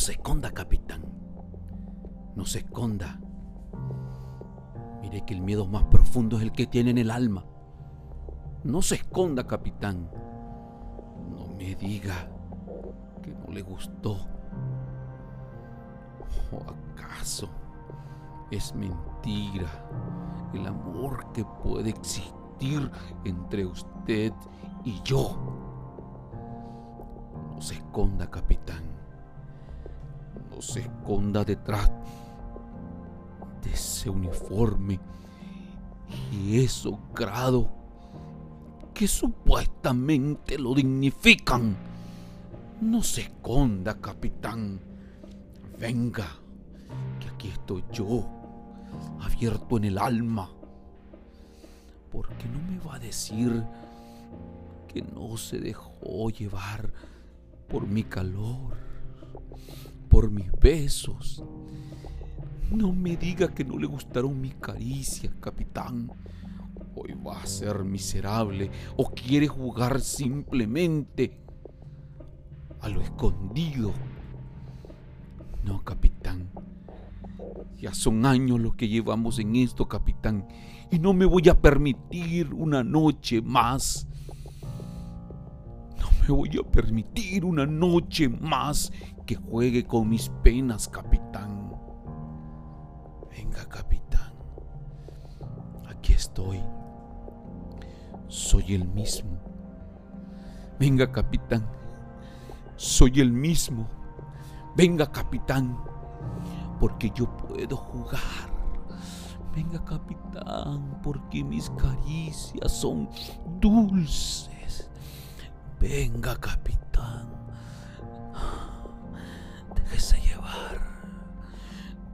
se esconda, capitán. No se esconda. Mire que el miedo más profundo es el que tiene en el alma. No se esconda, capitán. No me diga que no le gustó. ¿O acaso es mentira el amor que puede existir entre usted y yo? No se esconda, capitán. No se esconda detrás de ese uniforme y esos grados que supuestamente lo dignifican. No se esconda, capitán. Venga, que aquí estoy yo, abierto en el alma. Porque no me va a decir que no se dejó llevar por mi calor, por mis besos. No me diga que no le gustaron mis caricias, capitán. Hoy va a ser miserable o quiere jugar simplemente a lo escondido. No, capitán. Ya son años los que llevamos en esto, capitán. Y no me voy a permitir una noche más. Me voy a permitir una noche más que juegue con mis penas, capitán. Venga, capitán. Aquí estoy. Soy el mismo. Venga, capitán. Soy el mismo. Venga, capitán. Porque yo puedo jugar. Venga, capitán, porque mis caricias son dulces. Venga, capitán. Déjese llevar.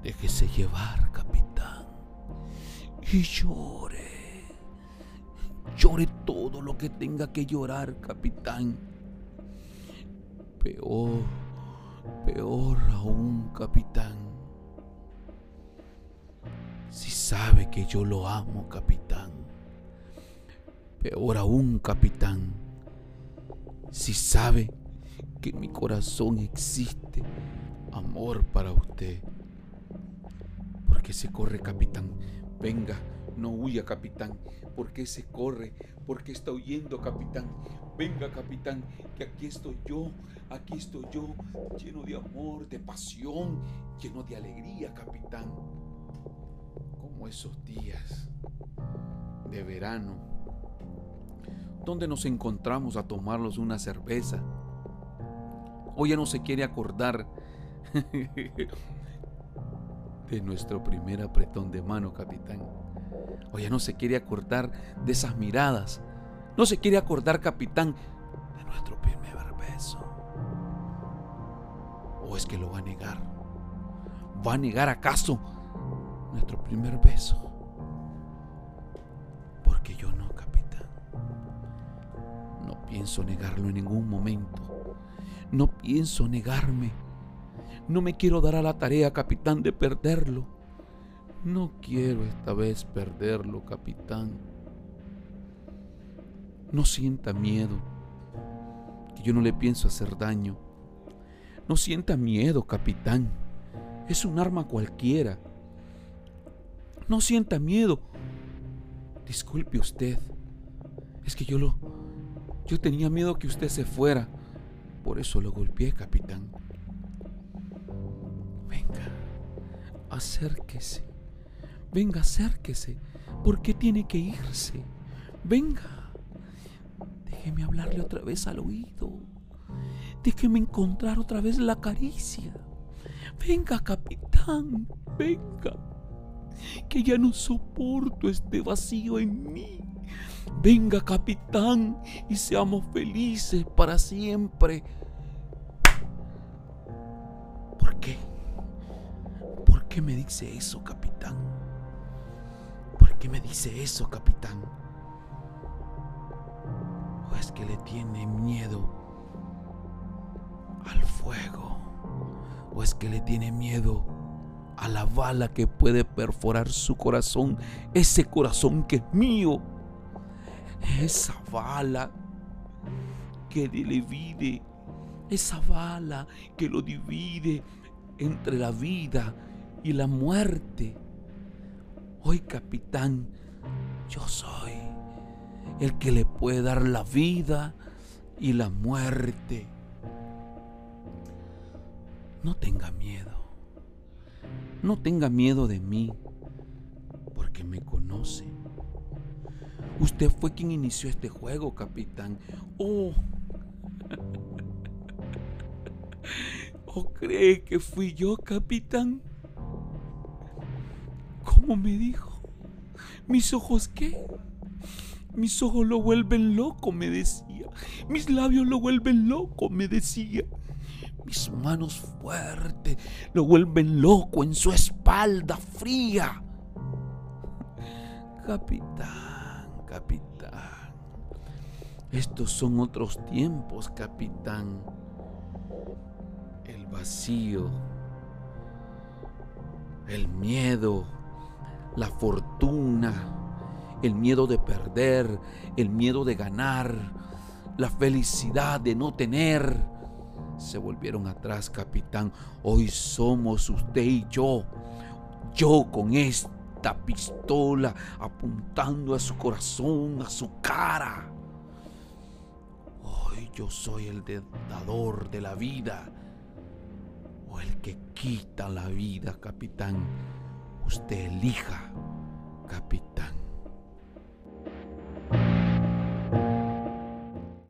Déjese llevar, capitán. Y llore. Llore todo lo que tenga que llorar, capitán. Peor, peor aún, capitán. Si sabe que yo lo amo, capitán. Peor aún, capitán. Si sabe que mi corazón existe amor para usted. Porque se corre, capitán. Venga, no huya, capitán. ¿Por qué se corre? ¿Por qué está huyendo, capitán? Venga, capitán, que aquí estoy yo, aquí estoy yo, lleno de amor, de pasión, lleno de alegría, capitán. Como esos días de verano, donde nos encontramos a tomarnos una cerveza. Hoy ya no se quiere acordar de nuestro primer apretón de mano, capitán. O ya no se quiere acordar de esas miradas. No se quiere acordar, capitán, de nuestro primer beso. ¿O es que lo va a negar? ¿Va a negar acaso nuestro primer beso? Pienso negarlo en ningún momento. No pienso negarme. No me quiero dar a la tarea, capitán, de perderlo. No quiero esta vez perderlo, capitán. No sienta miedo, que yo no le pienso hacer daño. No sienta miedo, capitán. Es un arma cualquiera. No sienta miedo. Disculpe usted. Es que yo lo... Yo tenía miedo que usted se fuera. Por eso lo golpeé, capitán. Venga, acérquese. Venga, acérquese. ¿Por qué tiene que irse? Venga. Déjeme hablarle otra vez al oído. Déjeme encontrar otra vez la caricia. Venga, capitán. Venga. Que ya no soporto este vacío en mí. Venga, capitán, y seamos felices para siempre. ¿Por qué? ¿Por qué me dice eso, capitán? ¿Por qué me dice eso, capitán? ¿O es que le tiene miedo al fuego? ¿O es que le tiene miedo a la bala que puede perforar su corazón? Ese corazón que es mío. Esa bala que le divide esa bala que lo divide entre la vida y la muerte. Hoy, capitán, yo soy el que le puede dar la vida y la muerte. No tenga miedo. No tenga miedo de mí, porque me conoce. Usted fue quien inició este juego, capitán. Oh. ¿O cree que fui yo, capitán? ¿Cómo me dijo? ¿Mis ojos qué? Mis ojos lo vuelven loco, me decía. Mis labios lo vuelven loco, me decía. Mis manos fuertes lo vuelven loco en su espalda fría. Capitán, capitán. Estos son otros tiempos, capitán. El vacío, el miedo, la fortuna el miedo de perder, el miedo de ganar, la felicidad de no tener. Se volvieron atrás, capitán. Hoy somos usted y yo. Yo con esta pistola apuntando a su corazón, a su cara. Hoy yo soy el dador de la vida o el que quita la vida, capitán. Usted elija, capitán.